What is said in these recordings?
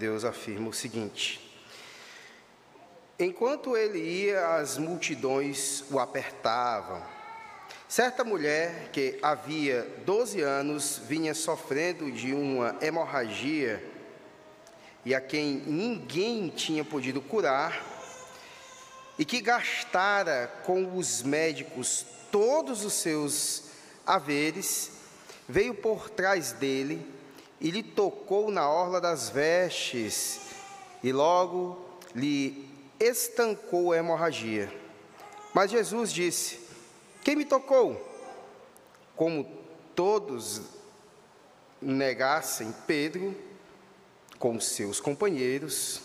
Deus afirma o seguinte: Enquanto ele ia, as multidões o apertavam. Certa mulher que havia 12 anos vinha sofrendo de uma hemorragia e a quem ninguém tinha podido curar, e que gastara com os médicos todos os seus haveres, veio por trás dele e lhe tocou na orla das vestes, e logo lhe estancou a hemorragia. Mas Jesus disse: Quem me tocou? Como todos negassem, Pedro, com seus companheiros,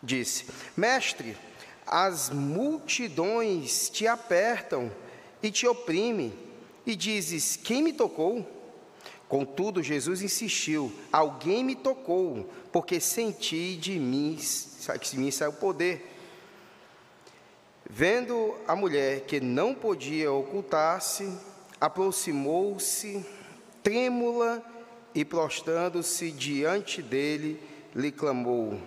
disse: Mestre, as multidões te apertam e te oprimem, e dizes: Quem me tocou? Contudo, Jesus insistiu: Alguém me tocou, porque senti de mim, de mim saiu o poder. Vendo a mulher que não podia ocultar-se, aproximou-se, trêmula, e prostrando-se diante dele, lhe clamou,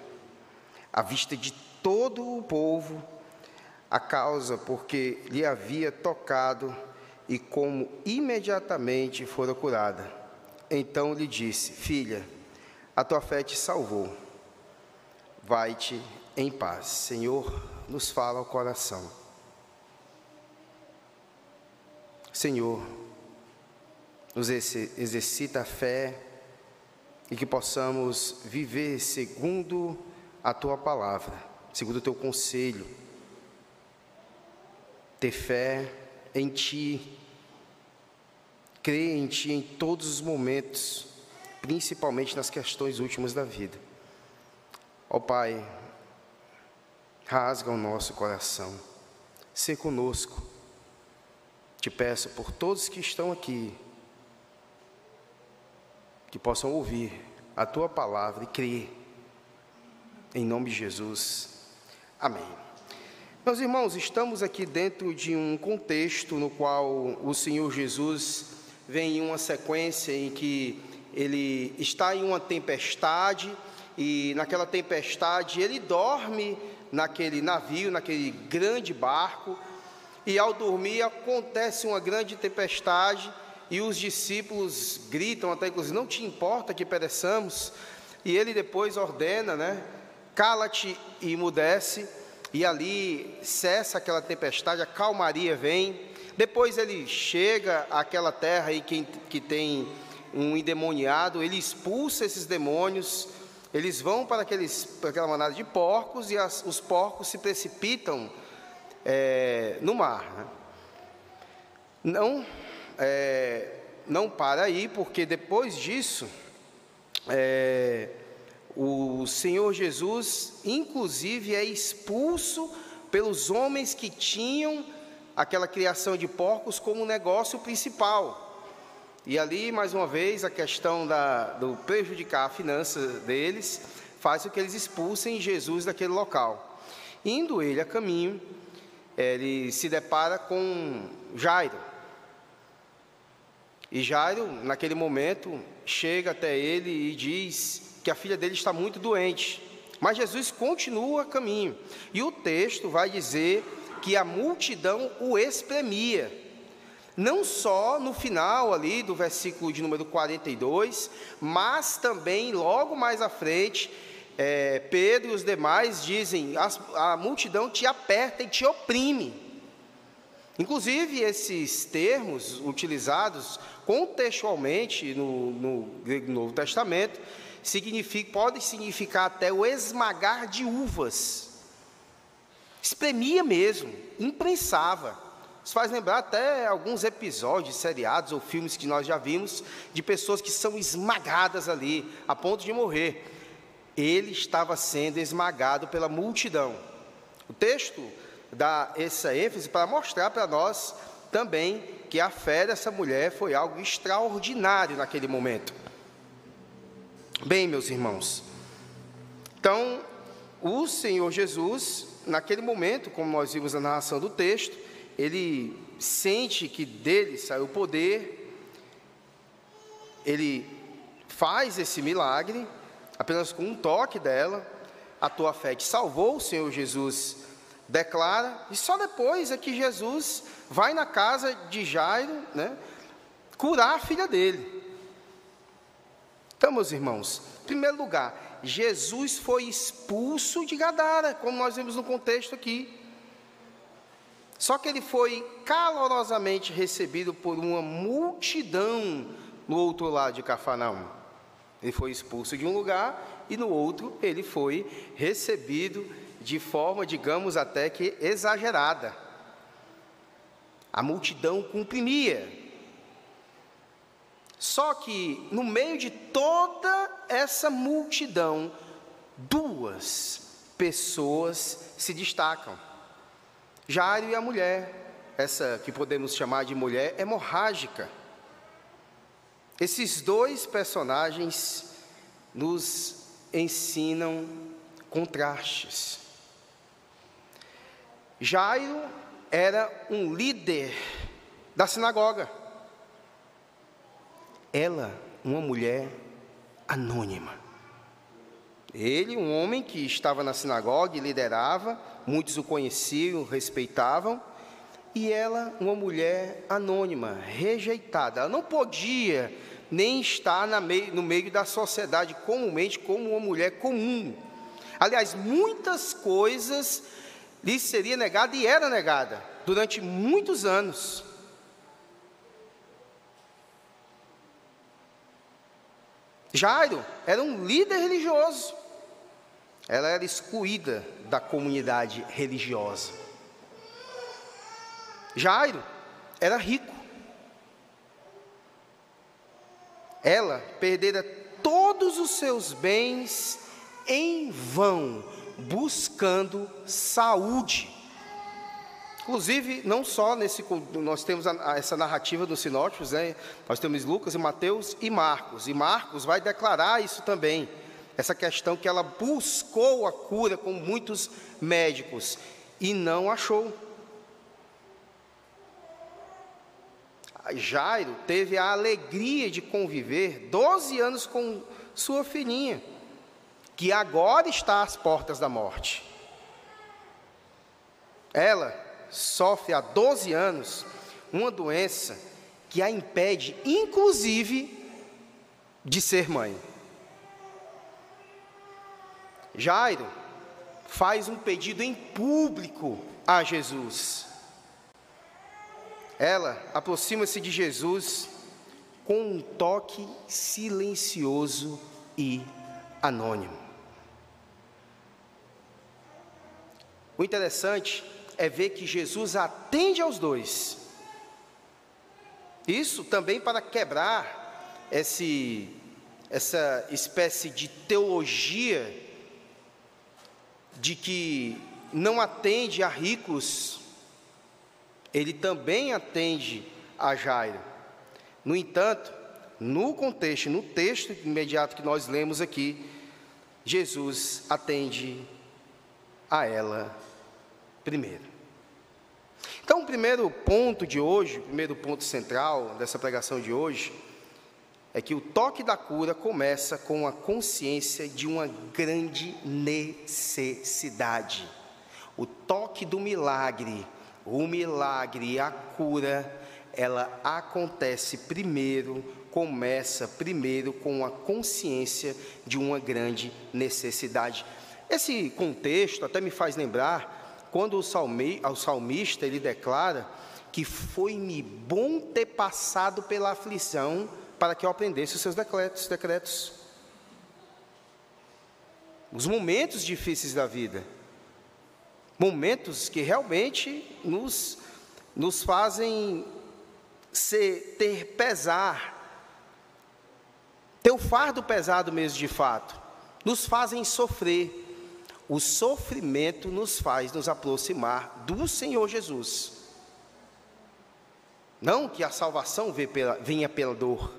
à vista de todo o povo, a causa porque lhe havia tocado e como imediatamente fora curada. Então lhe disse: Filha, a tua fé te salvou. Vai-te em paz. Senhor, nos fala ao coração. Senhor, nos exercita a fé e que possamos viver segundo a tua palavra, segundo o teu conselho. Ter fé em ti crer em Ti em todos os momentos, principalmente nas questões últimas da vida. Ó Pai, rasga o nosso coração, se conosco. Te peço por todos que estão aqui, que possam ouvir a Tua palavra e crer. Em nome de Jesus. Amém. Meus irmãos, estamos aqui dentro de um contexto no qual o Senhor Jesus vem em uma sequência em que ele está em uma tempestade e naquela tempestade ele dorme naquele navio, naquele grande barco, e ao dormir acontece uma grande tempestade e os discípulos gritam até inclusive não te importa que pereçamos, e ele depois ordena, né? Cala-te e emudece, e ali cessa aquela tempestade, a calmaria vem, depois ele chega àquela terra aí que, que tem um endemoniado, ele expulsa esses demônios, eles vão para, aqueles, para aquela manada de porcos e as, os porcos se precipitam é, no mar. Né? Não, é, não para aí, porque depois disso, é, o Senhor Jesus, inclusive, é expulso pelos homens que tinham aquela criação de porcos como negócio principal. E ali, mais uma vez, a questão da, do prejudicar a finança deles faz com que eles expulsem Jesus daquele local. Indo ele a caminho, ele se depara com Jairo. E Jairo, naquele momento, chega até ele e diz que a filha dele está muito doente. Mas Jesus continua a caminho. E o texto vai dizer que a multidão o espremia. Não só no final ali do versículo de número 42, mas também logo mais à frente, é, Pedro e os demais dizem: a, a multidão te aperta e te oprime. Inclusive, esses termos utilizados contextualmente no, no Novo Testamento significa, podem significar até o esmagar de uvas espremia mesmo, imprensava. Isso faz lembrar até alguns episódios, seriados ou filmes que nós já vimos, de pessoas que são esmagadas ali, a ponto de morrer. Ele estava sendo esmagado pela multidão. O texto dá essa ênfase para mostrar para nós também que a fé dessa mulher foi algo extraordinário naquele momento. Bem, meus irmãos, então o Senhor Jesus naquele momento, como nós vimos na narração do texto, ele sente que dele saiu o poder, ele faz esse milagre, apenas com um toque dela, a tua fé te salvou, o Senhor Jesus declara, e só depois é que Jesus vai na casa de Jairo, né, curar a filha dele. Então, meus irmãos, em primeiro lugar, Jesus foi expulso de Gadara, como nós vimos no contexto aqui. Só que ele foi calorosamente recebido por uma multidão no outro lado de Cafarnaum. Ele foi expulso de um lugar e no outro ele foi recebido de forma, digamos, até que exagerada. A multidão comprimia. Só que no meio de toda essa multidão, duas pessoas se destacam. Jairo e a mulher, essa que podemos chamar de mulher hemorrágica. Esses dois personagens nos ensinam contrastes. Jairo era um líder da sinagoga. Ela, uma mulher anônima. Ele, um homem que estava na sinagoga e liderava, muitos o conheciam, respeitavam, e ela, uma mulher anônima, rejeitada. Ela não podia nem estar no meio da sociedade comumente como uma mulher comum. Aliás, muitas coisas lhe seria negada e era negada durante muitos anos. Jairo era um líder religioso. Ela era excluída da comunidade religiosa. Jairo era rico. Ela perdera todos os seus bens em vão, buscando saúde. Inclusive, não só nesse, nós temos a, a, essa narrativa dos sinóticos, né? nós temos Lucas e Mateus e Marcos, e Marcos vai declarar isso também, essa questão que ela buscou a cura com muitos médicos e não achou. Jairo teve a alegria de conviver 12 anos com sua filhinha, que agora está às portas da morte. Ela sofre há 12 anos uma doença que a impede, inclusive, de ser mãe. Jairo faz um pedido em público a Jesus. Ela aproxima-se de Jesus com um toque silencioso e anônimo. O interessante é ver que Jesus atende aos dois. Isso também para quebrar esse, essa espécie de teologia de que não atende a ricos, ele também atende a Jairo. No entanto, no contexto, no texto imediato que nós lemos aqui, Jesus atende a ela primeiro. Então, o primeiro ponto de hoje, o primeiro ponto central dessa pregação de hoje, é que o toque da cura começa com a consciência de uma grande necessidade. O toque do milagre, o milagre a cura, ela acontece primeiro, começa primeiro com a consciência de uma grande necessidade. Esse contexto até me faz lembrar quando o, salmi, o salmista ele declara que foi-me bom ter passado pela aflição para que eu aprendesse os seus decretos, decretos. Os momentos difíceis da vida, momentos que realmente nos, nos fazem ser, ter pesar, ter o fardo pesado mesmo de fato, nos fazem sofrer, o sofrimento nos faz nos aproximar do Senhor Jesus. Não que a salvação venha pela dor,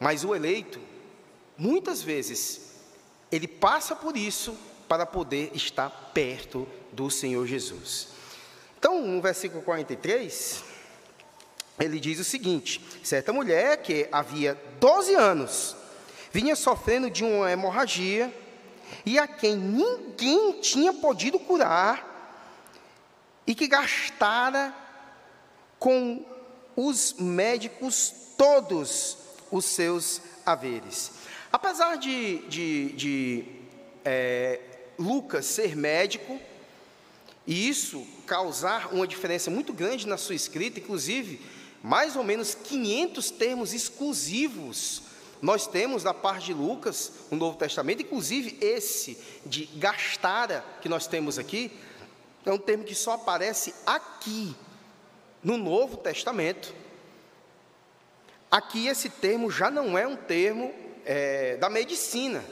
mas o eleito, muitas vezes, ele passa por isso para poder estar perto do Senhor Jesus. Então, no versículo 43, ele diz o seguinte: certa mulher que havia 12 anos vinha sofrendo de uma hemorragia e a quem ninguém tinha podido curar e que gastara com os médicos todos os seus haveres. Apesar de, de, de é, Lucas ser médico, e isso causar uma diferença muito grande na sua escrita, inclusive mais ou menos 500 termos exclusivos nós temos da parte de Lucas no Novo Testamento, inclusive esse de gastara que nós temos aqui, é um termo que só aparece aqui no Novo Testamento. Aqui esse termo já não é um termo é, da medicina,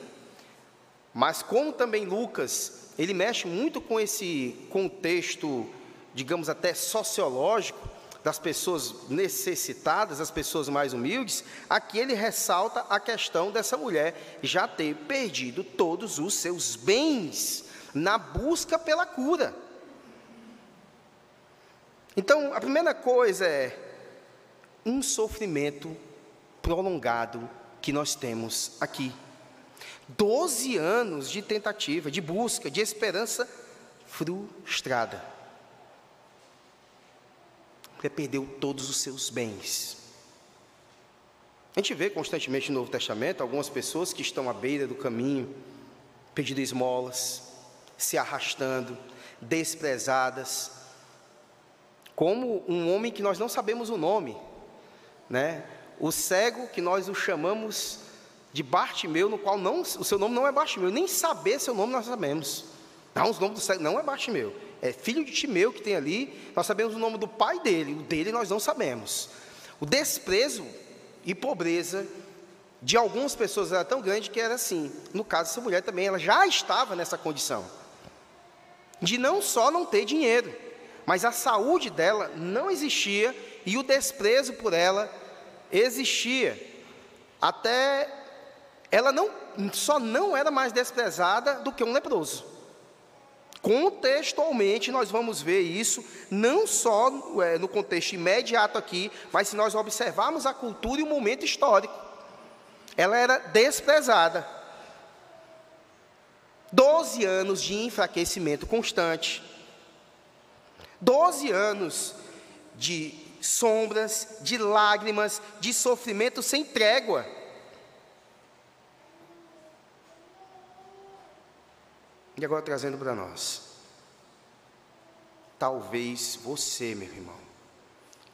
mas como também Lucas, ele mexe muito com esse contexto, digamos até sociológico, das pessoas necessitadas, as pessoas mais humildes, aqui ele ressalta a questão dessa mulher já ter perdido todos os seus bens na busca pela cura. Então, a primeira coisa é um sofrimento prolongado que nós temos aqui. Doze anos de tentativa, de busca, de esperança frustrada. Ele perdeu todos os seus bens. A gente vê constantemente no Novo Testamento algumas pessoas que estão à beira do caminho, pedindo esmolas, se arrastando, desprezadas, como um homem que nós não sabemos o nome, né? O cego que nós o chamamos de Bartimeu, no qual não, o seu nome não é Bartimeu, nem saber seu nome nós sabemos. Não, os nomes do cego não é Bartimeu, é filho de Timeu que tem ali, nós sabemos o nome do pai dele, o dele nós não sabemos. O desprezo e pobreza de algumas pessoas era tão grande que era assim. No caso dessa mulher também, ela já estava nessa condição de não só não ter dinheiro, mas a saúde dela não existia e o desprezo por ela existia. Até ela não só não era mais desprezada do que um leproso. Contextualmente, nós vamos ver isso, não só é, no contexto imediato aqui, mas se nós observarmos a cultura e o momento histórico. Ela era desprezada. Doze anos de enfraquecimento constante. Doze anos de sombras, de lágrimas, de sofrimento sem trégua. E agora trazendo para nós. Talvez você, meu irmão,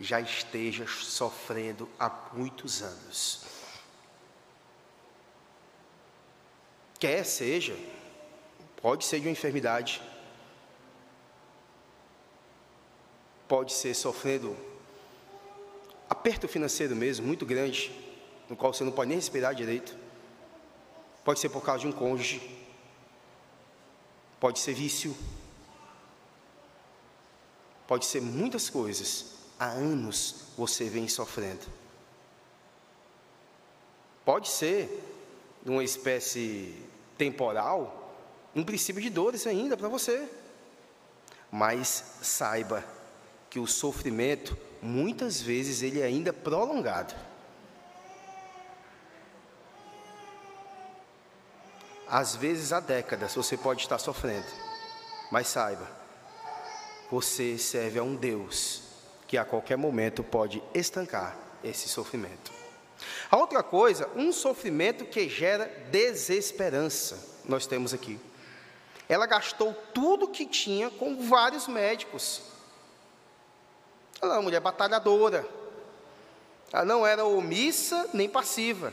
já esteja sofrendo há muitos anos. Quer seja, pode ser de uma enfermidade, pode ser sofrendo aperto financeiro mesmo, muito grande, no qual você não pode nem respirar direito, pode ser por causa de um cônjuge, Pode ser vício. Pode ser muitas coisas. Há anos você vem sofrendo. Pode ser uma espécie temporal, um princípio de dores ainda para você. Mas saiba que o sofrimento, muitas vezes, ele é ainda prolongado. Às vezes há décadas você pode estar sofrendo, mas saiba, você serve a um Deus que a qualquer momento pode estancar esse sofrimento. A outra coisa, um sofrimento que gera desesperança, nós temos aqui. Ela gastou tudo que tinha com vários médicos. Ela era uma mulher batalhadora. Ela não era omissa nem passiva.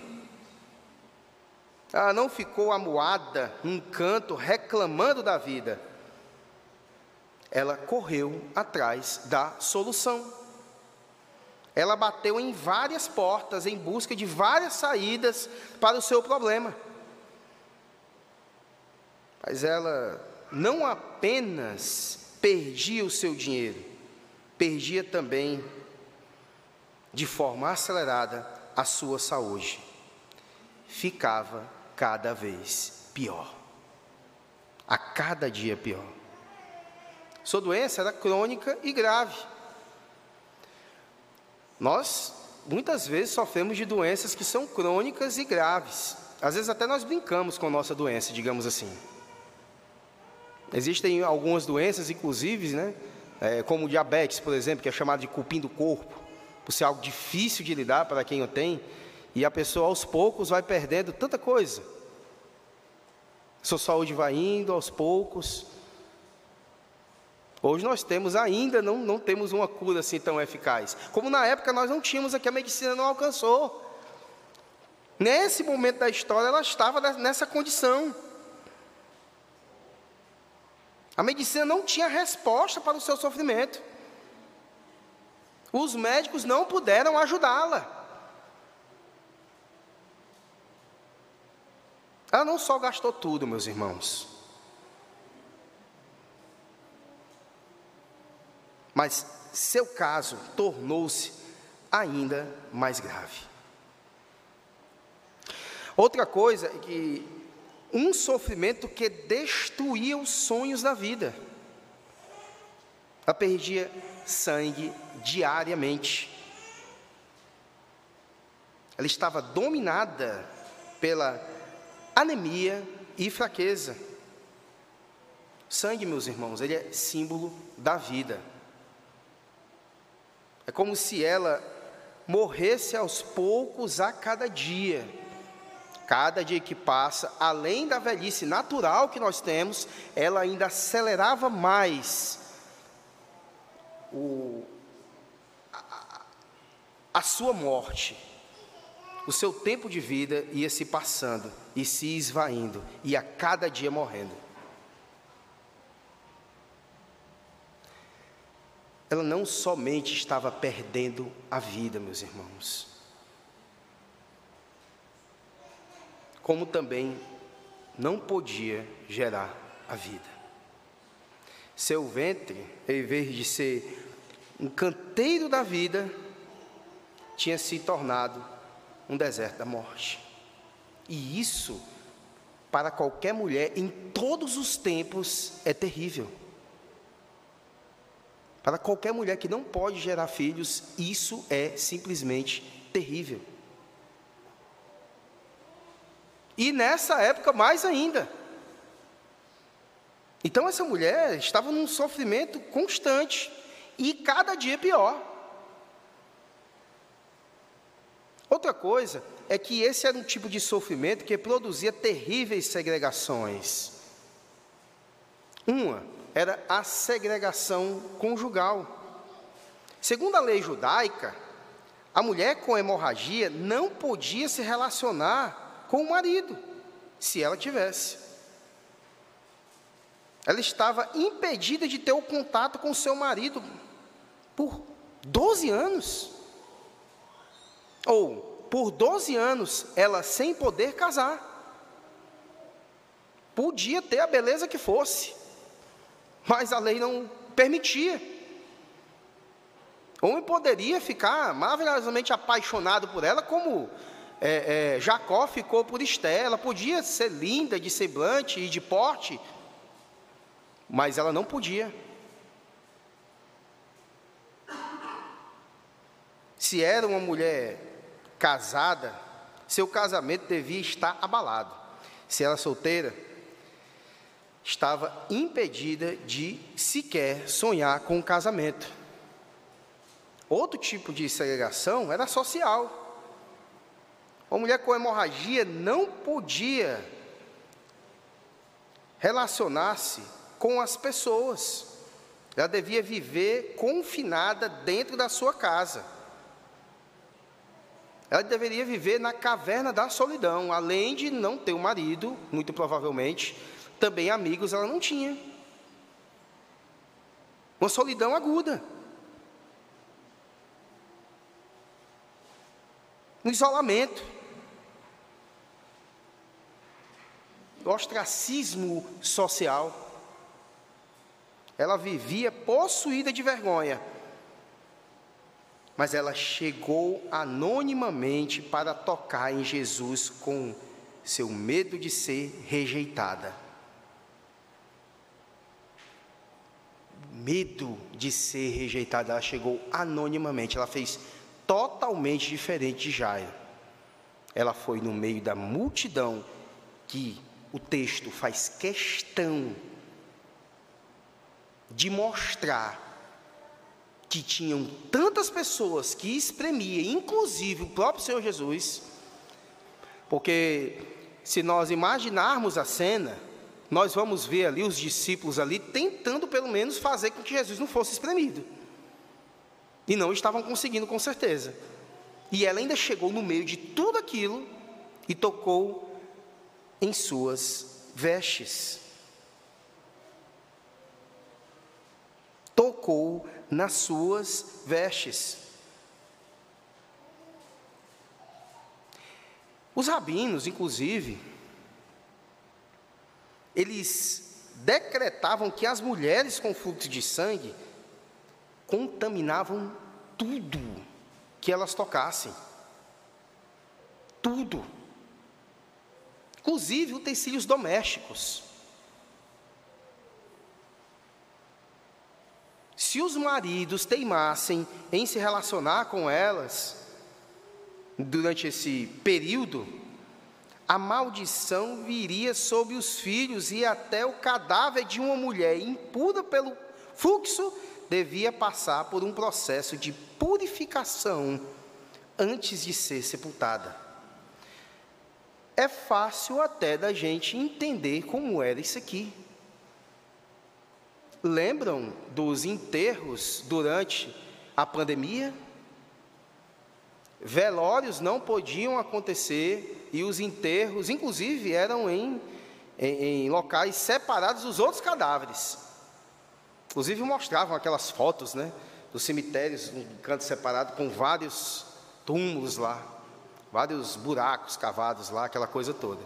Ela não ficou amuada num canto reclamando da vida. Ela correu atrás da solução. Ela bateu em várias portas em busca de várias saídas para o seu problema. Mas ela não apenas perdia o seu dinheiro, perdia também, de forma acelerada, a sua saúde. Ficava cada vez pior. A cada dia pior. Sua doença era crônica e grave. Nós, muitas vezes, sofremos de doenças que são crônicas e graves. às vezes até nós brincamos com a nossa doença, digamos assim. Existem algumas doenças, inclusive, né, é, como diabetes, por exemplo, que é chamado de cupim do corpo, por ser algo difícil de lidar para quem o tem, e a pessoa aos poucos vai perdendo tanta coisa. Sua saúde vai indo aos poucos. Hoje nós temos ainda, não, não temos uma cura assim tão eficaz. Como na época nós não tínhamos, aqui a medicina não alcançou. Nesse momento da história, ela estava nessa condição. A medicina não tinha resposta para o seu sofrimento. Os médicos não puderam ajudá-la. Ela não só gastou tudo, meus irmãos, mas seu caso tornou-se ainda mais grave. Outra coisa é que um sofrimento que destruía os sonhos da vida. Ela perdia sangue diariamente. Ela estava dominada pela anemia e fraqueza. Sangue, meus irmãos, ele é símbolo da vida. É como se ela morresse aos poucos a cada dia Cada dia que passa, além da velhice natural que nós temos, ela ainda acelerava mais o, a, a sua morte. O seu tempo de vida ia se passando e se esvaindo, e a cada dia morrendo. Ela não somente estava perdendo a vida, meus irmãos como também não podia gerar a vida. Seu ventre, em vez de ser um canteiro da vida, tinha se tornado um deserto da morte. E isso, para qualquer mulher, em todos os tempos, é terrível. Para qualquer mulher que não pode gerar filhos, isso é simplesmente terrível. E nessa época, mais ainda. Então, essa mulher estava num sofrimento constante e cada dia pior. Outra coisa é que esse era um tipo de sofrimento que produzia terríveis segregações. Uma era a segregação conjugal. Segundo a lei judaica, a mulher com hemorragia não podia se relacionar com o marido, se ela tivesse. Ela estava impedida de ter o contato com seu marido por 12 anos. Ou por 12 anos, ela sem poder casar. Podia ter a beleza que fosse, mas a lei não permitia. Homem poderia ficar maravilhosamente apaixonado por ela, como é, é, Jacó ficou por Esté, ela podia ser linda de semblante e de porte, mas ela não podia. Se era uma mulher casada, seu casamento devia estar abalado. Se era solteira, estava impedida de sequer sonhar com o casamento. Outro tipo de segregação era social. Uma mulher com hemorragia não podia relacionar-se com as pessoas. Ela devia viver confinada dentro da sua casa. Ela deveria viver na caverna da solidão, além de não ter um marido, muito provavelmente, também amigos ela não tinha. Uma solidão aguda. Um isolamento. ostracismo social. Ela vivia possuída de vergonha. Mas ela chegou anonimamente para tocar em Jesus com seu medo de ser rejeitada. Medo de ser rejeitada, ela chegou anonimamente, ela fez totalmente diferente de Jairo. ela foi no meio da multidão que o texto faz questão de mostrar que tinham tantas pessoas que espremia, inclusive o próprio Senhor Jesus, porque se nós imaginarmos a cena, nós vamos ver ali os discípulos ali tentando pelo menos fazer com que Jesus não fosse espremido. E não estavam conseguindo com certeza. E ela ainda chegou no meio de tudo aquilo e tocou em suas vestes. Tocou nas suas vestes. Os rabinos, inclusive, eles decretavam que as mulheres com fluxo de sangue contaminavam tudo que elas tocassem. Tudo. Inclusive utensílios domésticos. Se os maridos teimassem em se relacionar com elas durante esse período, a maldição viria sobre os filhos e até o cadáver de uma mulher impura pelo fluxo devia passar por um processo de purificação antes de ser sepultada. É fácil até da gente entender como era isso aqui. Lembram dos enterros durante a pandemia? Velórios não podiam acontecer e os enterros, inclusive, eram em, em, em locais separados dos outros cadáveres. Inclusive mostravam aquelas fotos, né, dos cemitérios, um canto separado com vários túmulos lá, vários buracos cavados lá, aquela coisa toda.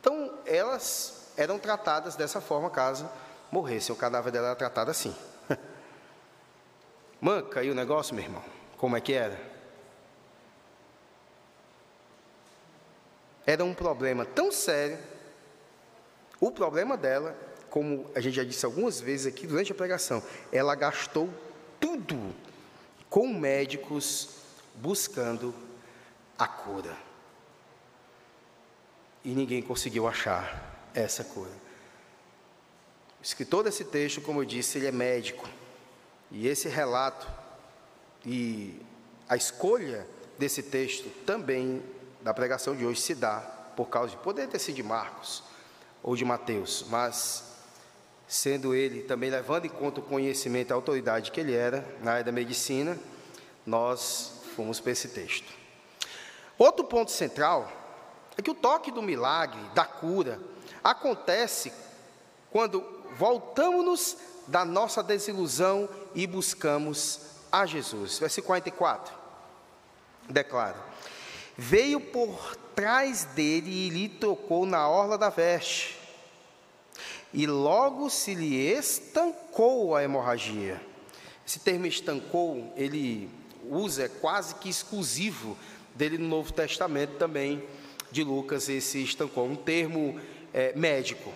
Então, elas eram tratadas dessa forma caso morresse. O cadáver dela era tratado assim. Manca aí o negócio, meu irmão. Como é que era? Era um problema tão sério. O problema dela como a gente já disse algumas vezes aqui durante a pregação, ela gastou tudo com médicos buscando a cura. E ninguém conseguiu achar essa cura. O escritor desse texto, como eu disse, ele é médico. E esse relato e a escolha desse texto também da pregação de hoje se dá por causa de poder ter sido de Marcos ou de Mateus, mas sendo ele também levando em conta o conhecimento e a autoridade que ele era na área da medicina, nós fomos para esse texto. Outro ponto central é que o toque do milagre, da cura, acontece quando voltamos-nos da nossa desilusão e buscamos a Jesus. Versículo 44 declara: Veio por trás dele e lhe tocou na orla da veste e logo se lhe estancou a hemorragia. Esse termo estancou, ele usa, é quase que exclusivo dele no Novo Testamento também, de Lucas, esse estancou, um termo é, médico,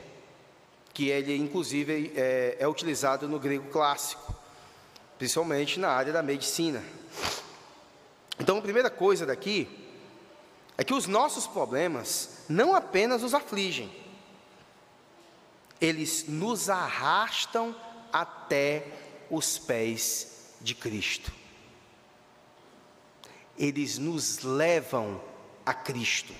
que ele inclusive é, é utilizado no grego clássico, principalmente na área da medicina. Então, a primeira coisa daqui é que os nossos problemas não apenas os afligem, eles nos arrastam até os pés de Cristo. Eles nos levam a Cristo.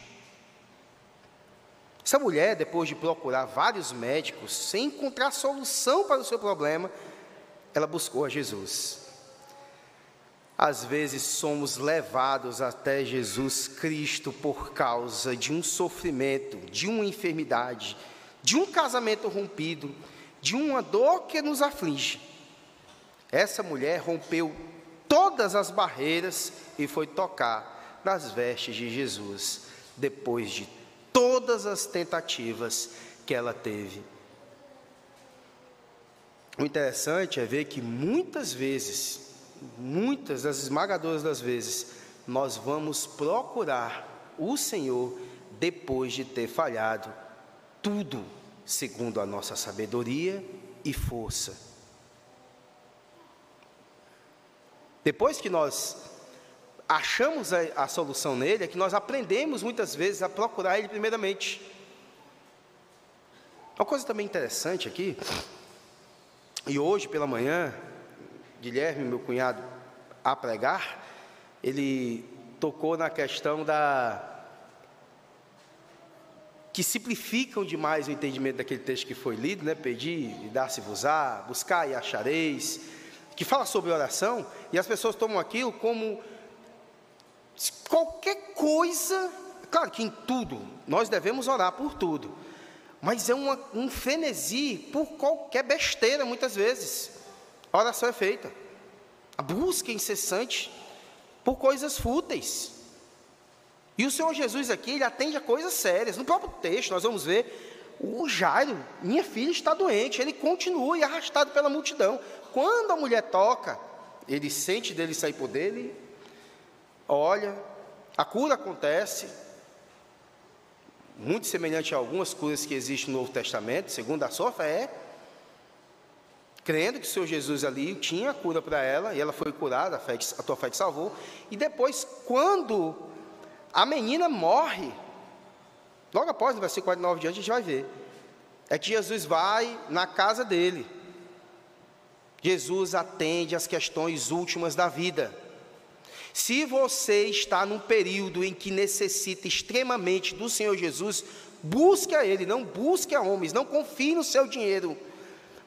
Essa mulher, depois de procurar vários médicos, sem encontrar solução para o seu problema, ela buscou a Jesus. Às vezes somos levados até Jesus Cristo por causa de um sofrimento, de uma enfermidade, de um casamento rompido, de uma dor que nos aflige. Essa mulher rompeu todas as barreiras e foi tocar nas vestes de Jesus, depois de todas as tentativas que ela teve. O interessante é ver que muitas vezes, muitas das esmagadoras das vezes, nós vamos procurar o Senhor depois de ter falhado tudo segundo a nossa sabedoria e força. Depois que nós achamos a, a solução nele é que nós aprendemos muitas vezes a procurar ele primeiramente. Uma coisa também interessante aqui, e hoje pela manhã, Guilherme, meu cunhado, a pregar, ele tocou na questão da que simplificam demais o entendimento daquele texto que foi lido, né? Pedir e dar-se-vos-á, buscar e achareis, que fala sobre oração, e as pessoas tomam aquilo como qualquer coisa, claro que em tudo, nós devemos orar por tudo, mas é uma, um frenesi por qualquer besteira, muitas vezes. A oração é feita, a busca incessante por coisas fúteis. E o Senhor Jesus aqui, ele atende a coisas sérias. No próprio texto, nós vamos ver o Jairo, minha filha está doente, ele continua e arrastado pela multidão. Quando a mulher toca, ele sente dele sair por dele, olha, a cura acontece, muito semelhante a algumas curas que existem no Novo Testamento, segundo a sua fé, crendo que o Senhor Jesus ali tinha a cura para ela, e ela foi curada, a, fé, a tua fé te salvou, e depois, quando a menina morre, logo após, no versículo 49 diante, a gente vai ver, é que Jesus vai na casa dele, Jesus atende às questões últimas da vida, se você está num período em que necessita extremamente do Senhor Jesus, busque a Ele, não busque a homens, não confie no seu dinheiro,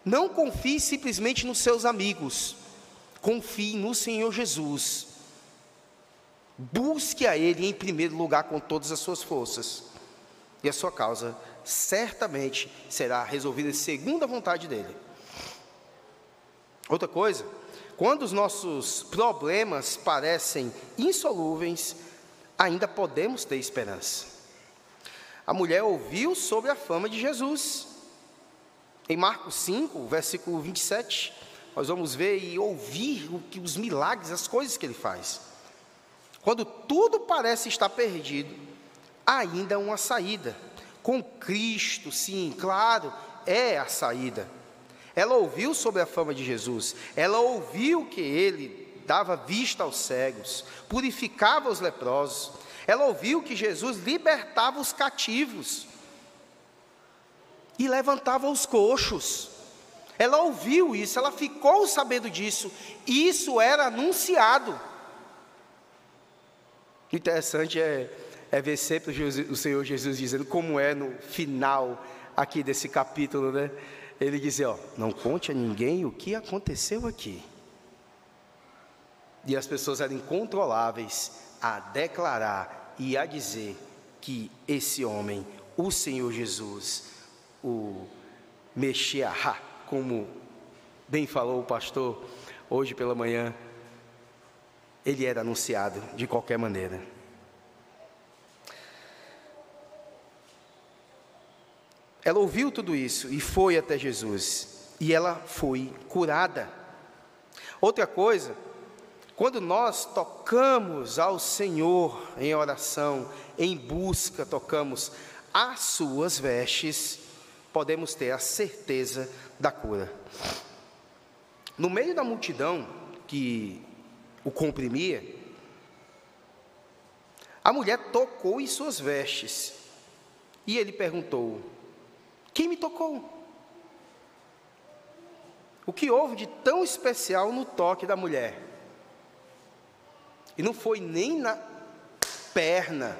não confie simplesmente nos seus amigos, confie no Senhor Jesus. Busque a Ele em primeiro lugar com todas as suas forças, e a sua causa certamente será resolvida segundo a vontade dEle. Outra coisa, quando os nossos problemas parecem insolúveis, ainda podemos ter esperança. A mulher ouviu sobre a fama de Jesus. Em Marcos 5, versículo 27, nós vamos ver e ouvir o que os milagres, as coisas que ele faz. Quando tudo parece estar perdido, ainda há uma saída. Com Cristo, sim, claro, é a saída. Ela ouviu sobre a fama de Jesus, ela ouviu que ele dava vista aos cegos, purificava os leprosos, ela ouviu que Jesus libertava os cativos e levantava os coxos. Ela ouviu isso, ela ficou sabendo disso, e isso era anunciado. O interessante é, é ver sempre o Senhor Jesus dizendo como é no final aqui desse capítulo, né? Ele dizia: ó, não conte a ninguém o que aconteceu aqui. E as pessoas eram incontroláveis a declarar e a dizer que esse homem, o Senhor Jesus, o Mexia, como bem falou o pastor hoje pela manhã, ele era anunciado de qualquer maneira. Ela ouviu tudo isso e foi até Jesus. E ela foi curada. Outra coisa, quando nós tocamos ao Senhor em oração, em busca, tocamos as suas vestes, podemos ter a certeza da cura. No meio da multidão que o comprimia, a mulher tocou em suas vestes. E ele perguntou: quem me tocou? O que houve de tão especial no toque da mulher? E não foi nem na perna,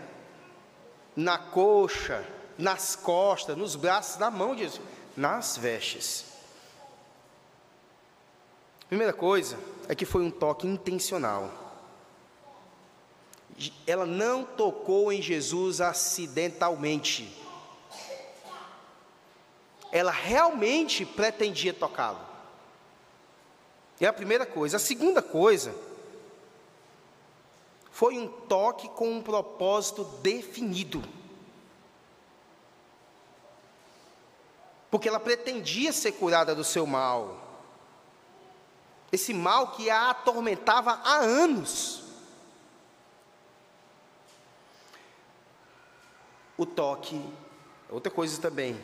na coxa, nas costas, nos braços, na mão de Jesus, nas vestes. Primeira coisa é que foi um toque intencional. Ela não tocou em Jesus acidentalmente ela realmente pretendia tocá-lo. É a primeira coisa. A segunda coisa foi um toque com um propósito definido. Porque ela pretendia ser curada do seu mal. Esse mal que a atormentava há anos. O toque, outra coisa também,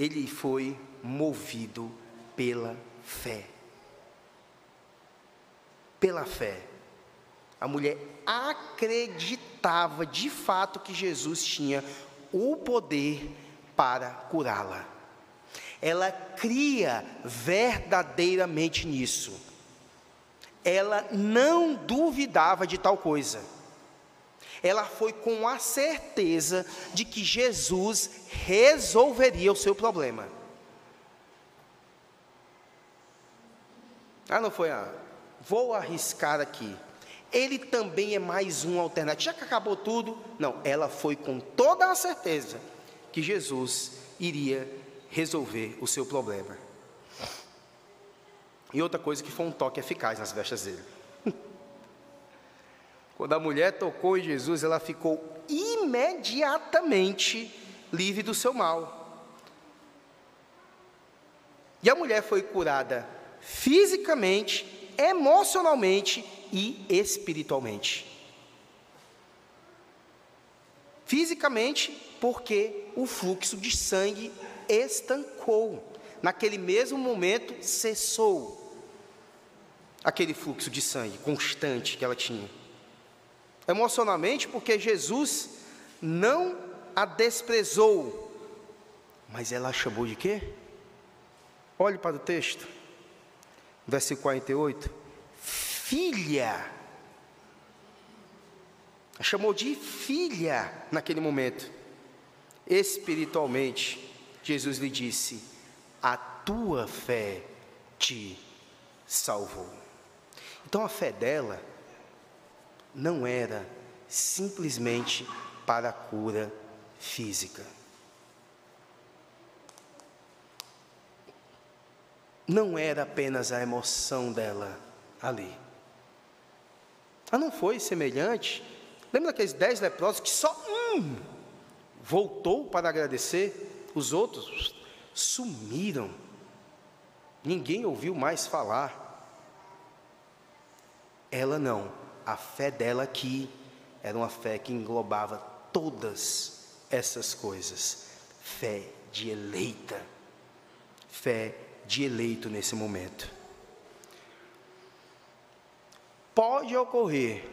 ele foi movido pela fé. Pela fé. A mulher acreditava de fato que Jesus tinha o poder para curá-la. Ela cria verdadeiramente nisso. Ela não duvidava de tal coisa. Ela foi com a certeza de que Jesus resolveria o seu problema. Ah, não foi? Ah, vou arriscar aqui. Ele também é mais um alternativo. Já que acabou tudo, não, ela foi com toda a certeza que Jesus iria resolver o seu problema. E outra coisa que foi um toque eficaz nas vestes dele. Quando a mulher tocou em Jesus, ela ficou imediatamente livre do seu mal. E a mulher foi curada fisicamente, emocionalmente e espiritualmente. Fisicamente, porque o fluxo de sangue estancou. Naquele mesmo momento, cessou aquele fluxo de sangue constante que ela tinha. Emocionalmente, porque Jesus não a desprezou, mas ela a chamou de quê? Olhe para o texto, versículo 48. Filha. A chamou de filha naquele momento. Espiritualmente, Jesus lhe disse: A tua fé te salvou. Então a fé dela não era simplesmente para a cura física. Não era apenas a emoção dela ali. Ela não foi semelhante. Lembra daqueles dez leprosos que só um voltou para agradecer? Os outros sumiram. Ninguém ouviu mais falar. Ela não. A fé dela aqui era uma fé que englobava todas essas coisas. Fé de eleita. Fé de eleito nesse momento. Pode ocorrer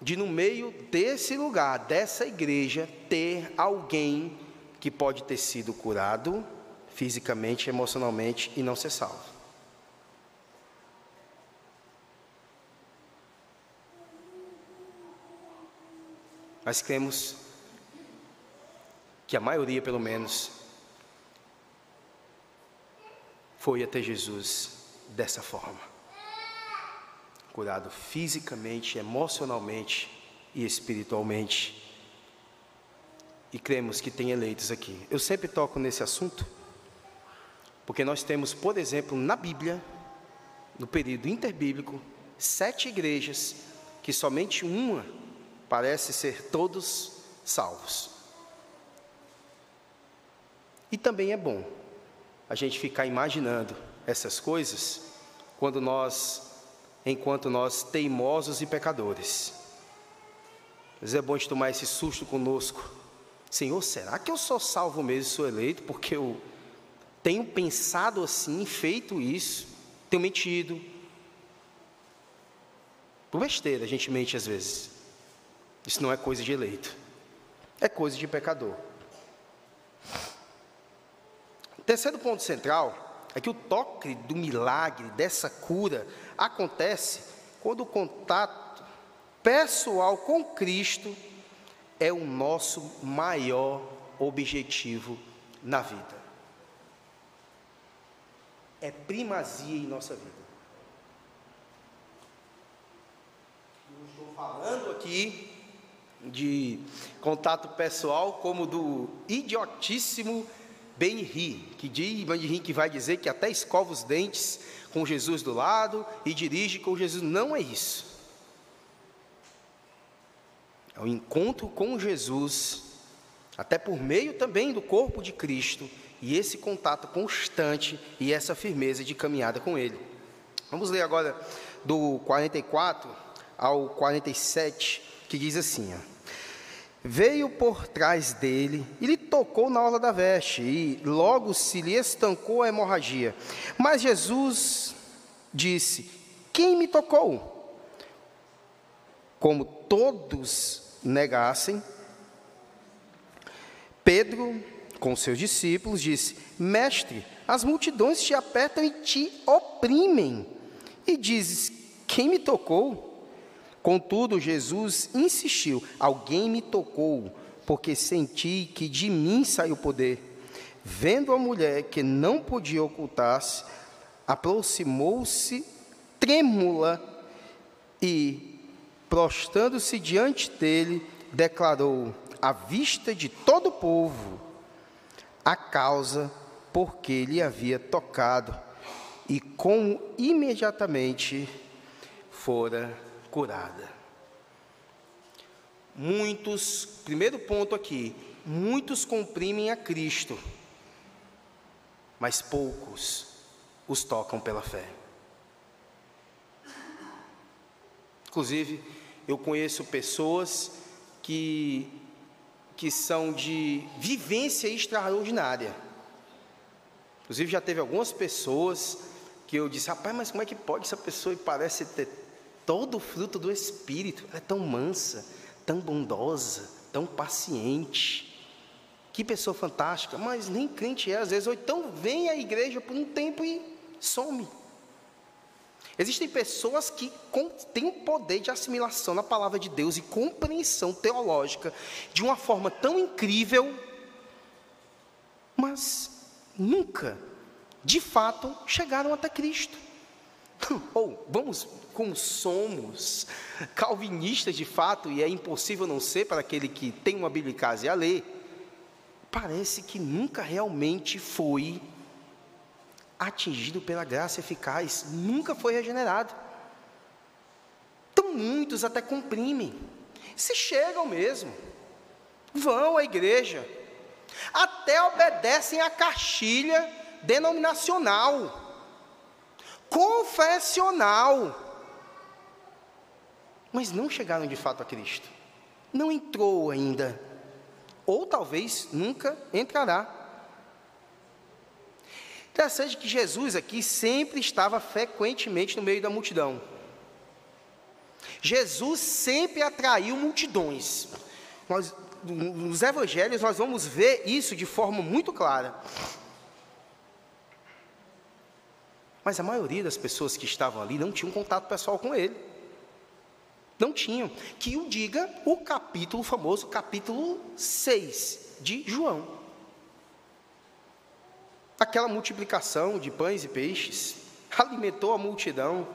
de no meio desse lugar, dessa igreja, ter alguém que pode ter sido curado fisicamente, emocionalmente e não ser salvo. Mas cremos que a maioria, pelo menos, foi até Jesus dessa forma. Curado fisicamente, emocionalmente e espiritualmente. E cremos que tem eleitos aqui. Eu sempre toco nesse assunto, porque nós temos, por exemplo, na Bíblia, no período interbíblico, sete igrejas que somente uma parece ser todos salvos. E também é bom a gente ficar imaginando essas coisas quando nós, enquanto nós teimosos e pecadores. Mas é bom gente tomar esse susto conosco. Senhor, será que eu sou salvo mesmo, sou eleito? Porque eu tenho pensado assim, feito isso, tenho mentido. Por besteira, a gente mente às vezes. Isso não é coisa de eleito, é coisa de pecador. Terceiro ponto central é que o toque do milagre, dessa cura, acontece quando o contato pessoal com Cristo é o nosso maior objetivo na vida. É primazia em nossa vida. Eu estou falando aqui de contato pessoal, como do idiotíssimo Ben-Ri, que diz Ben-Ri que vai dizer que até escova os dentes com Jesus do lado e dirige com Jesus. Não é isso. É o encontro com Jesus, até por meio também do corpo de Cristo, e esse contato constante e essa firmeza de caminhada com Ele. Vamos ler agora do 44 ao 47, que diz assim: ó veio por trás dele e lhe tocou na orla da veste, e logo se lhe estancou a hemorragia. Mas Jesus disse: Quem me tocou? como todos negassem, Pedro, com seus discípulos, disse: Mestre, as multidões te apertam e te oprimem. E dizes: Quem me tocou? Contudo, Jesus insistiu: Alguém me tocou, porque senti que de mim saiu poder. Vendo a mulher que não podia ocultar-se, aproximou-se trêmula e, prostrando-se diante dele, declarou, à vista de todo o povo, a causa por que lhe havia tocado e como imediatamente fora curada. Muitos, primeiro ponto aqui, muitos comprimem a Cristo, mas poucos os tocam pela fé. Inclusive, eu conheço pessoas que, que são de vivência extraordinária. Inclusive, já teve algumas pessoas que eu disse, rapaz, mas como é que pode essa pessoa parece ter todo o fruto do Espírito? Ela é tão mansa, tão bondosa, tão paciente. Que pessoa fantástica, mas nem crente é às vezes, ou então vem à igreja por um tempo e some. Existem pessoas que têm poder de assimilação na palavra de Deus e compreensão teológica de uma forma tão incrível, mas nunca, de fato, chegaram até Cristo. Ou vamos, como somos calvinistas de fato, e é impossível não ser para aquele que tem uma Bíblia em casa e a lê, parece que nunca realmente foi atingido pela graça eficaz, nunca foi regenerado. Então muitos até comprimem, se chegam mesmo, vão à igreja, até obedecem à cartilha denominacional, confessional, mas não chegaram de fato a Cristo, não entrou ainda, ou talvez nunca entrará. Interessante que Jesus aqui sempre estava frequentemente no meio da multidão. Jesus sempre atraiu multidões. Nós, nos evangelhos nós vamos ver isso de forma muito clara. Mas a maioria das pessoas que estavam ali não tinham contato pessoal com ele. Não tinham. Que o diga o capítulo, famoso capítulo 6 de João aquela multiplicação de pães e peixes, alimentou a multidão.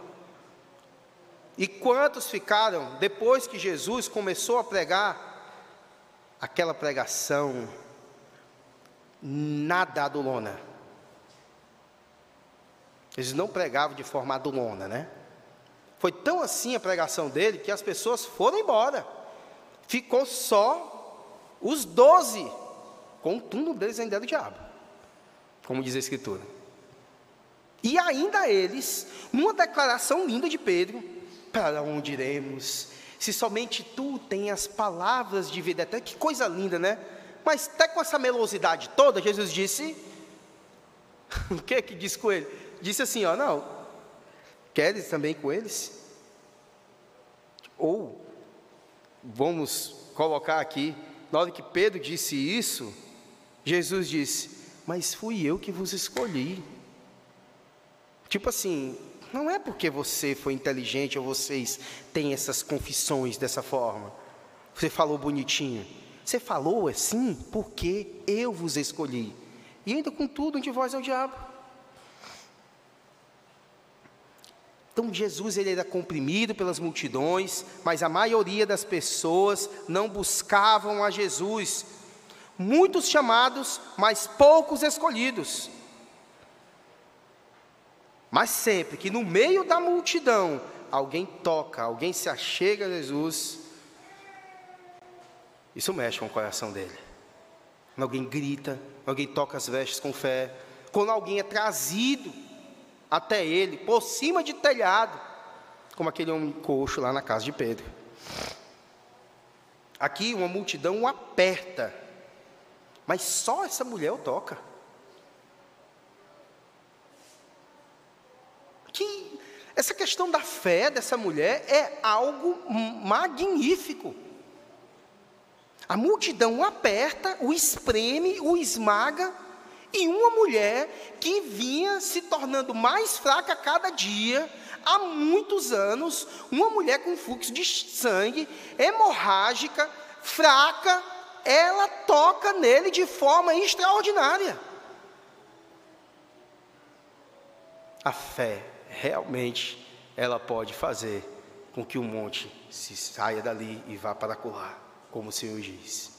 E quantos ficaram depois que Jesus começou a pregar aquela pregação nada adulona? Eles não pregavam de forma adulona, né? Foi tão assim a pregação dele que as pessoas foram embora. Ficou só os doze, com um deles ainda era o diabo como diz a Escritura. E ainda eles, numa declaração linda de Pedro, para onde iremos? Se somente tu tens palavras de vida até que coisa linda, né? Mas até com essa melosidade toda, Jesus disse, o que que disse com ele? Disse assim, ó, não, queres também com eles? Ou, vamos colocar aqui, na hora que Pedro disse isso, Jesus disse, mas fui eu que vos escolhi. Tipo assim, não é porque você foi inteligente ou vocês têm essas confissões dessa forma. Você falou bonitinho. Você falou assim porque eu vos escolhi. E ainda com tudo de vós é o diabo. Então Jesus ele era comprimido pelas multidões, mas a maioria das pessoas não buscavam a Jesus muitos chamados, mas poucos escolhidos. Mas sempre que no meio da multidão alguém toca, alguém se achega a Jesus, isso mexe com o coração dele. Quando alguém grita, alguém toca as vestes com fé, quando alguém é trazido até ele, por cima de telhado, como aquele homem coxo lá na casa de Pedro. Aqui uma multidão o aperta, mas só essa mulher o toca. Que Essa questão da fé dessa mulher é algo magnífico. A multidão o aperta, o espreme, o esmaga, e uma mulher que vinha se tornando mais fraca a cada dia, há muitos anos, uma mulher com fluxo de sangue, hemorrágica, fraca, ela toca nele de forma extraordinária. A fé realmente ela pode fazer com que o monte se saia dali e vá para colar como o Senhor diz.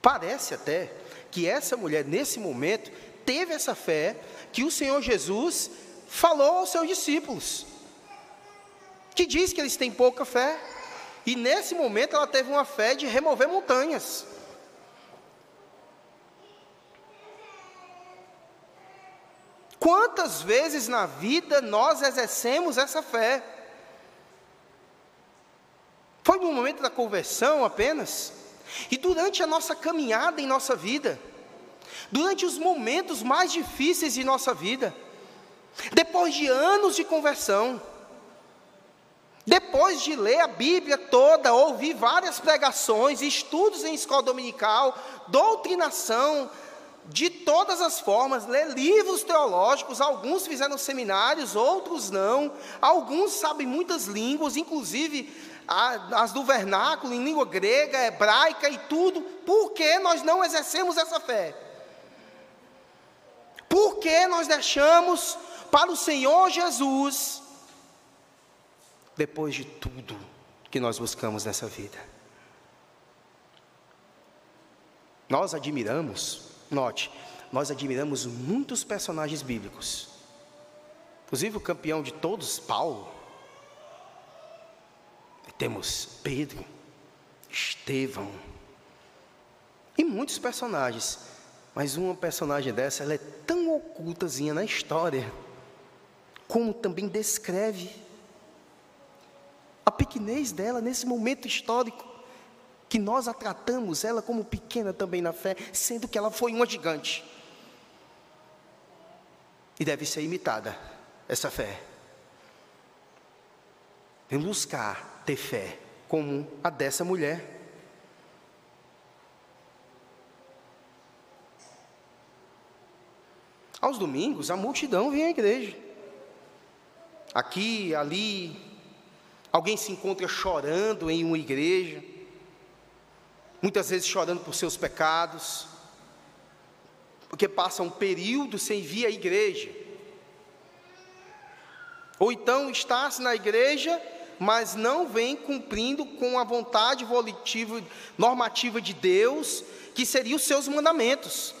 Parece até que essa mulher, nesse momento, teve essa fé que o Senhor Jesus falou aos seus discípulos, que diz que eles têm pouca fé, e nesse momento ela teve uma fé de remover montanhas. Quantas vezes na vida nós exercemos essa fé? Foi no momento da conversão apenas. E durante a nossa caminhada em nossa vida, durante os momentos mais difíceis de nossa vida, depois de anos de conversão, depois de ler a Bíblia toda, ouvir várias pregações, estudos em escola dominical, doutrinação, de todas as formas, ler livros teológicos, alguns fizeram seminários, outros não, alguns sabem muitas línguas, inclusive as do vernáculo, em língua grega, hebraica e tudo, por que nós não exercemos essa fé? Por que nós deixamos para o Senhor Jesus, depois de tudo que nós buscamos nessa vida? Nós admiramos, note, nós admiramos muitos personagens bíblicos, inclusive o campeão de todos, Paulo, temos Pedro, Estevão e muitos personagens. Mas uma personagem dessa, ela é tão ocultazinha na história, como também descreve a pequenez dela nesse momento histórico, que nós a tratamos ela como pequena também na fé, sendo que ela foi uma gigante. E deve ser imitada essa fé. Vamos buscar ter fé como a dessa mulher. Aos domingos, a multidão vem à igreja. Aqui, ali, alguém se encontra chorando em uma igreja, muitas vezes chorando por seus pecados, porque passa um período sem vir à igreja. Ou então está-se na igreja mas não vem cumprindo com a vontade volitiva, normativa de Deus, que seriam os seus mandamentos.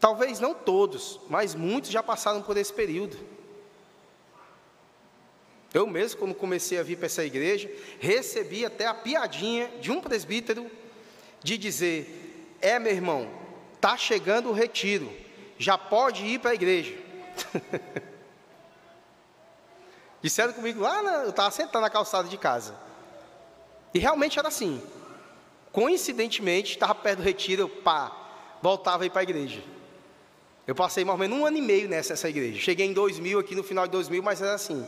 Talvez não todos, mas muitos já passaram por esse período. Eu mesmo, quando comecei a vir para essa igreja, recebi até a piadinha de um presbítero de dizer: É, meu irmão, tá chegando o retiro, já pode ir para a igreja. Disseram comigo lá, na, eu estava sentado na calçada de casa. E realmente era assim. Coincidentemente, estava perto do retiro, eu pá, voltava a ir para a igreja. Eu passei mais ou menos um ano e meio nessa, nessa igreja. Cheguei em 2000, aqui no final de 2000, mas era assim.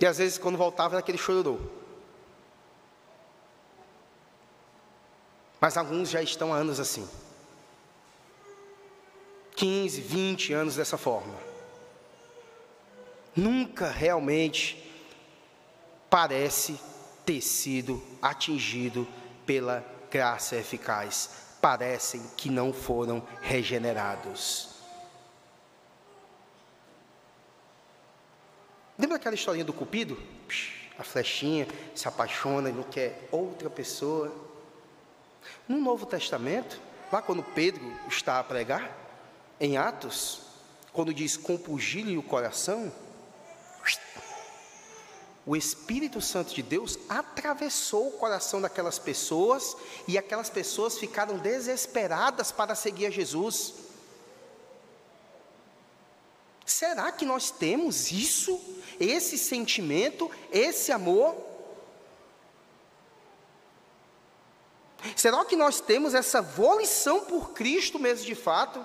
E às vezes, quando voltava, era aquele chororô. Mas alguns já estão há anos assim. 15, 20 anos dessa forma nunca realmente parece ter sido atingido pela graça eficaz. Parecem que não foram regenerados. Lembra aquela historinha do Cupido? A flechinha se apaixona e não quer outra pessoa. No Novo Testamento, lá quando Pedro está a pregar, em Atos, quando diz compugir-lhe o coração, o Espírito Santo de Deus atravessou o coração daquelas pessoas e aquelas pessoas ficaram desesperadas para seguir a Jesus. Será que nós temos isso, esse sentimento, esse amor? Será que nós temos essa volição por Cristo mesmo de fato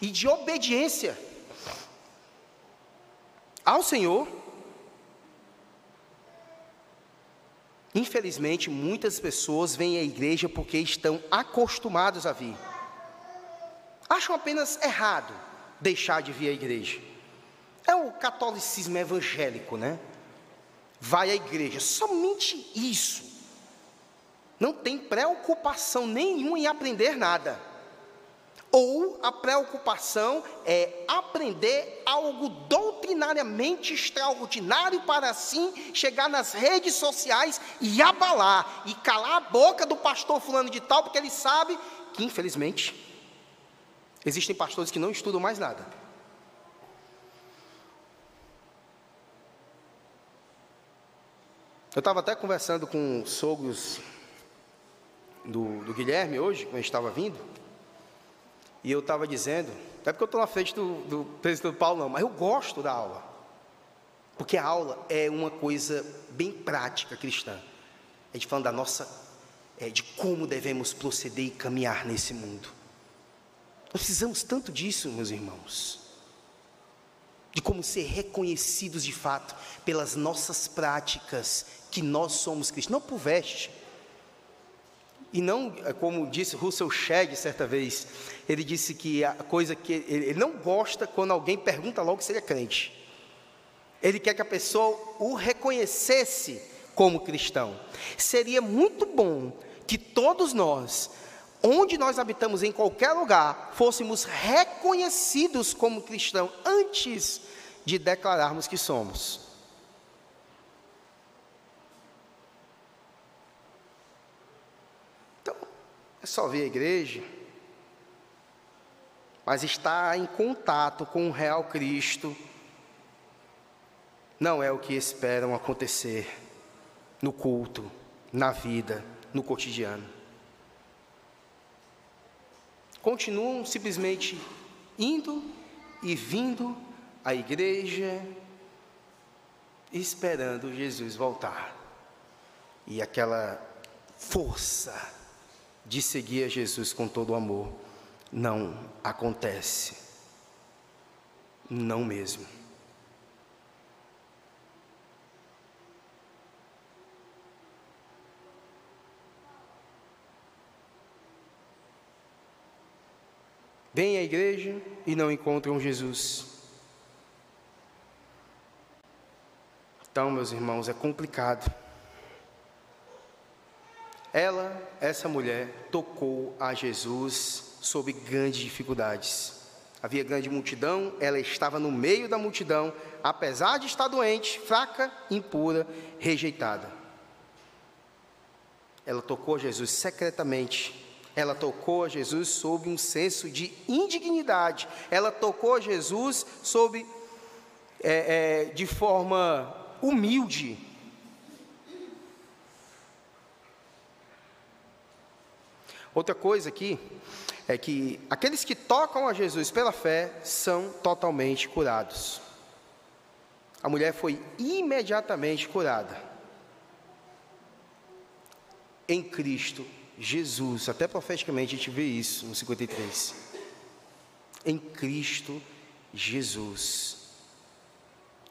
e de obediência ao Senhor? Infelizmente, muitas pessoas vêm à igreja porque estão acostumados a vir. Acham apenas errado deixar de vir à igreja. É o catolicismo evangélico, né? Vai à igreja, somente isso. Não tem preocupação nenhuma em aprender nada. Ou a preocupação é aprender algo doutrinariamente extraordinário para assim chegar nas redes sociais e abalar e calar a boca do pastor fulano de tal, porque ele sabe que infelizmente existem pastores que não estudam mais nada. Eu estava até conversando com sogros do, do Guilherme hoje, quando a gente estava vindo. E eu estava dizendo, é porque eu estou na frente do, do presidente Paulo, não, mas eu gosto da aula. Porque a aula é uma coisa bem prática cristã. A gente falando da nossa, é, de como devemos proceder e caminhar nesse mundo. Nós precisamos tanto disso, meus irmãos. De como ser reconhecidos de fato pelas nossas práticas, que nós somos cristãos, não por veste, e não, é como disse Russell Shedd certa vez, ele disse que a coisa que ele, não gosta quando alguém pergunta logo se ele é crente. Ele quer que a pessoa o reconhecesse como cristão. Seria muito bom que todos nós, onde nós habitamos, em qualquer lugar, fôssemos reconhecidos como cristão antes de declararmos que somos. É só vir à igreja, mas estar em contato com o real Cristo não é o que esperam acontecer no culto, na vida, no cotidiano. Continuam simplesmente indo e vindo à igreja, esperando Jesus voltar. E aquela força de seguir a Jesus com todo o amor. Não acontece. Não mesmo. Vêm à igreja e não encontram Jesus. Então, meus irmãos, é complicado. Ela, essa mulher, tocou a Jesus sob grandes dificuldades. Havia grande multidão, ela estava no meio da multidão, apesar de estar doente, fraca, impura, rejeitada. Ela tocou a Jesus secretamente. Ela tocou a Jesus sob um senso de indignidade. Ela tocou a Jesus sob é, é, de forma humilde, Outra coisa aqui é que aqueles que tocam a Jesus pela fé são totalmente curados. A mulher foi imediatamente curada. Em Cristo Jesus, até profeticamente a gente vê isso no 53. Em Cristo Jesus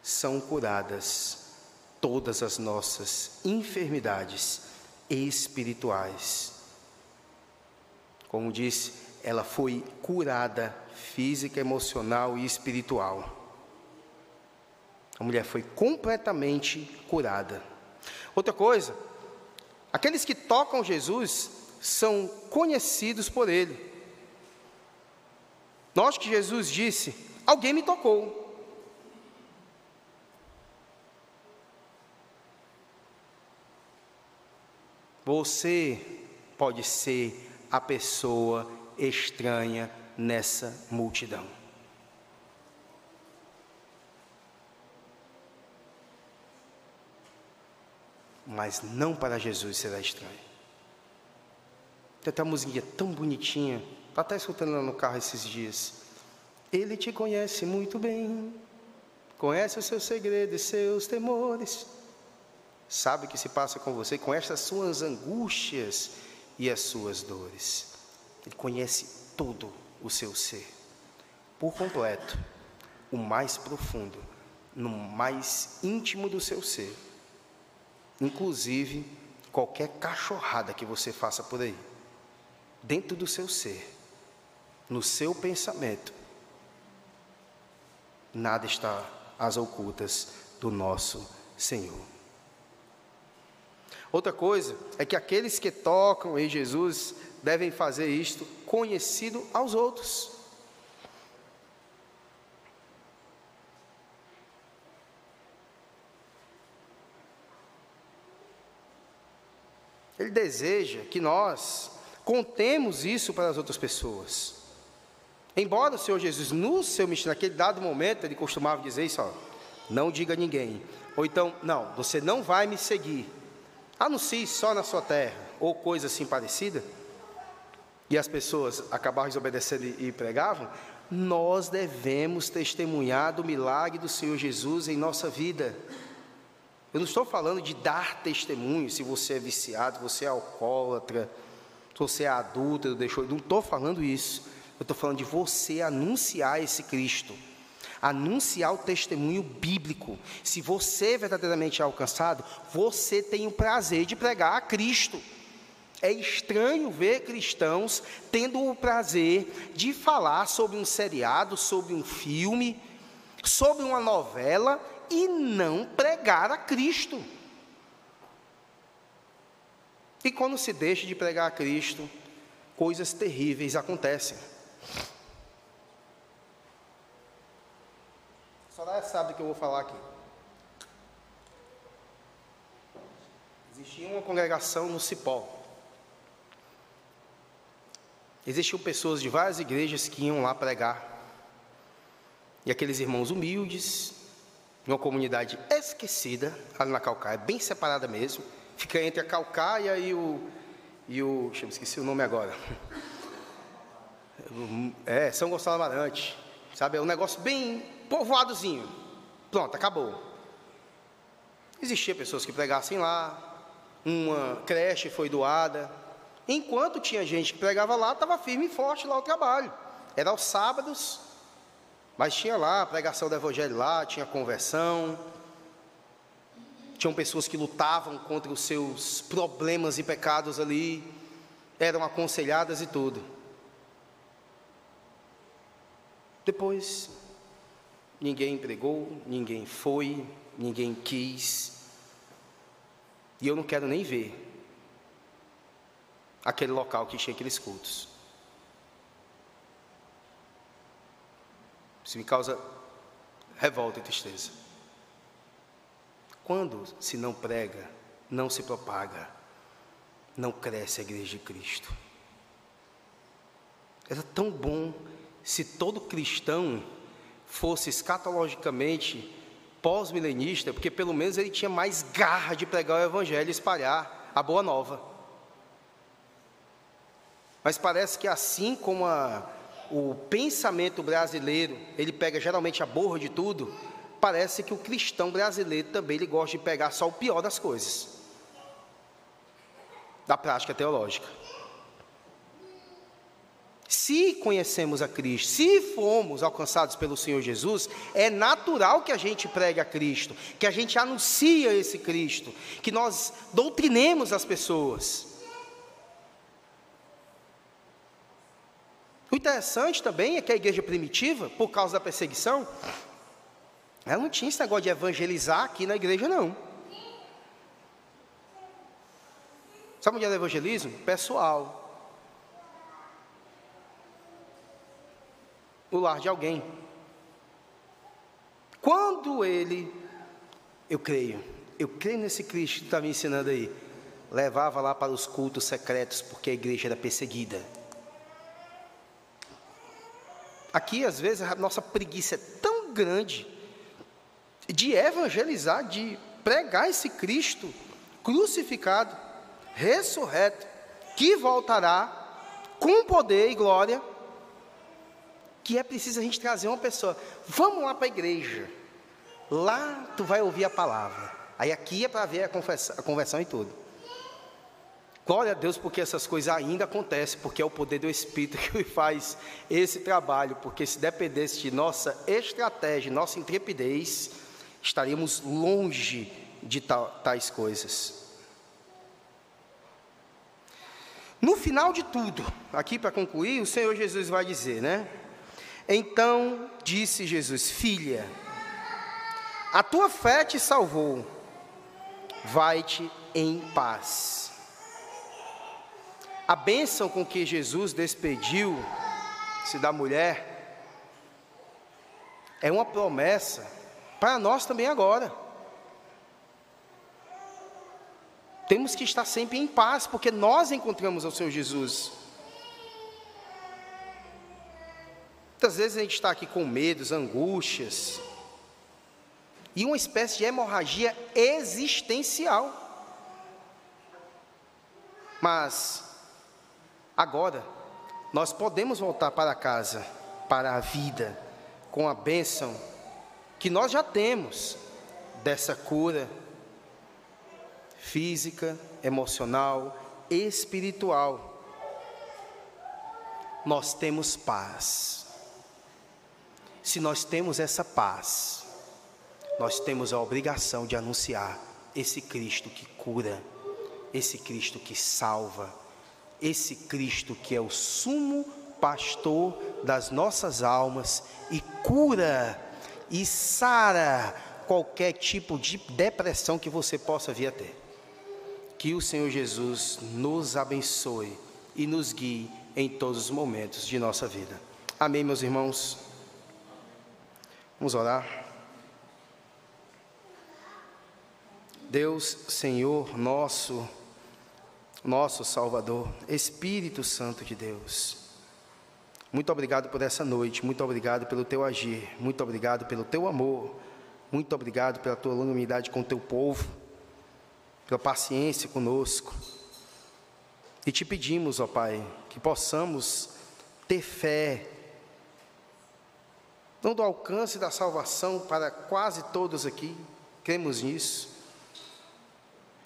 são curadas todas as nossas enfermidades espirituais como disse, ela foi curada física, emocional e espiritual. A mulher foi completamente curada. Outra coisa, aqueles que tocam Jesus são conhecidos por Ele. Note que Jesus disse: Alguém me tocou. Você pode ser a pessoa estranha nessa multidão. Mas não para Jesus será estranho. Tem até uma musiquinha tão bonitinha, está até escutando lá no carro esses dias. Ele te conhece muito bem, conhece os seus segredos, seus temores, sabe o que se passa com você, conhece as suas angústias, e as suas dores. Ele conhece todo o seu ser, por completo, o mais profundo, no mais íntimo do seu ser, inclusive qualquer cachorrada que você faça por aí, dentro do seu ser, no seu pensamento, nada está às ocultas do nosso Senhor. Outra coisa é que aqueles que tocam em Jesus devem fazer isto conhecido aos outros. Ele deseja que nós contemos isso para as outras pessoas. Embora o Senhor Jesus, no seu ministério, naquele dado momento, ele costumava dizer isso, ó, não diga a ninguém. Ou então, não, você não vai me seguir. Anuncie só na sua terra, ou coisa assim parecida. E as pessoas acabavam desobedecendo e pregavam. Nós devemos testemunhar do milagre do Senhor Jesus em nossa vida. Eu não estou falando de dar testemunho se você é viciado, se você é alcoólatra, se você é adulto, deixou. Não estou falando isso. Eu estou falando de você anunciar esse Cristo anunciar o testemunho bíblico. Se você verdadeiramente é alcançado, você tem o prazer de pregar a Cristo. É estranho ver cristãos tendo o prazer de falar sobre um seriado, sobre um filme, sobre uma novela e não pregar a Cristo. E quando se deixa de pregar a Cristo, coisas terríveis acontecem. Soraya sabe do que eu vou falar aqui. Existia uma congregação no Cipó. Existiam pessoas de várias igrejas que iam lá pregar. E aqueles irmãos humildes, uma comunidade esquecida, ali na Calcaia, bem separada mesmo, fica entre a Calcaia e o. E o deixa eu esqueci o nome agora. É, São Gonçalo Amarante. Sabe, é um negócio bem povoadozinho. Pronto, acabou. Existia pessoas que pregassem lá, uma creche foi doada. Enquanto tinha gente que pregava lá, estava firme e forte lá o trabalho. Era aos sábados, mas tinha lá a pregação do evangelho lá, tinha conversão. Tinham pessoas que lutavam contra os seus problemas e pecados ali, eram aconselhadas e tudo. Depois Ninguém pregou, ninguém foi, ninguém quis. E eu não quero nem ver aquele local que tinha aqueles cultos. Isso me causa revolta e tristeza. Quando se não prega, não se propaga, não cresce a igreja de Cristo. Era tão bom se todo cristão fosse escatologicamente pós-milenista, porque pelo menos ele tinha mais garra de pregar o evangelho e espalhar a boa nova. Mas parece que assim como a, o pensamento brasileiro, ele pega geralmente a borra de tudo, parece que o cristão brasileiro também ele gosta de pegar só o pior das coisas. Da prática teológica. Se conhecemos a Cristo, se fomos alcançados pelo Senhor Jesus, é natural que a gente pregue a Cristo, que a gente anuncie esse Cristo, que nós doutrinemos as pessoas. O interessante também é que a igreja primitiva, por causa da perseguição, ela não tinha esse negócio de evangelizar aqui na igreja, não. Sabe onde era o evangelismo? Pessoal. O lar de alguém. Quando ele, eu creio, eu creio nesse Cristo que está me ensinando aí, levava lá para os cultos secretos, porque a igreja era perseguida. Aqui, às vezes, a nossa preguiça é tão grande de evangelizar, de pregar esse Cristo crucificado, ressurreto, que voltará com poder e glória que é preciso a gente trazer uma pessoa. Vamos lá para a igreja. Lá tu vai ouvir a palavra. Aí aqui é para ver a conversão, a conversão e tudo. Glória a Deus porque essas coisas ainda acontecem, porque é o poder do Espírito que faz esse trabalho, porque se dependesse de nossa estratégia, nossa intrepidez, estaríamos longe de tais coisas. No final de tudo, aqui para concluir, o Senhor Jesus vai dizer, né? Então disse Jesus: Filha, a tua fé te salvou, vai-te em paz. A bênção com que Jesus despediu-se da mulher é uma promessa para nós também agora. Temos que estar sempre em paz, porque nós encontramos o Senhor Jesus. Muitas vezes a gente está aqui com medos, angústias, e uma espécie de hemorragia existencial. Mas Agora, nós podemos voltar para casa, para a vida, com a bênção que nós já temos dessa cura física, emocional, espiritual. Nós temos paz. Se nós temos essa paz, nós temos a obrigação de anunciar esse Cristo que cura, esse Cristo que salva, esse Cristo que é o sumo pastor das nossas almas e cura e sara qualquer tipo de depressão que você possa vir a ter. Que o Senhor Jesus nos abençoe e nos guie em todos os momentos de nossa vida. Amém, meus irmãos? Vamos orar. Deus, Senhor nosso, nosso Salvador, Espírito Santo de Deus. Muito obrigado por essa noite, muito obrigado pelo teu agir, muito obrigado pelo teu amor, muito obrigado pela tua longanimidade com o teu povo, pela paciência conosco. E te pedimos, ó Pai, que possamos ter fé, não do alcance da salvação para quase todos aqui, cremos nisso,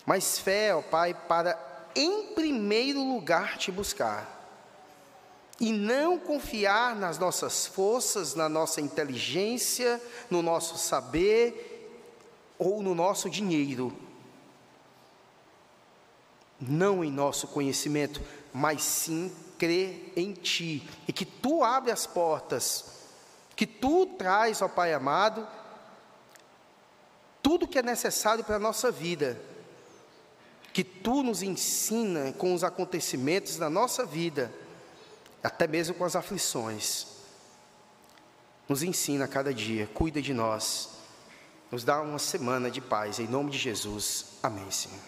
mas fé, ó Pai, para em primeiro lugar te buscar. E não confiar nas nossas forças, na nossa inteligência, no nosso saber ou no nosso dinheiro. Não em nosso conhecimento, mas sim crer em Ti. E que Tu abre as portas, que Tu traz, ó Pai amado, tudo que é necessário para a nossa vida que tu nos ensina com os acontecimentos da nossa vida, até mesmo com as aflições. Nos ensina a cada dia, cuida de nós, nos dá uma semana de paz, em nome de Jesus. Amém, Senhor.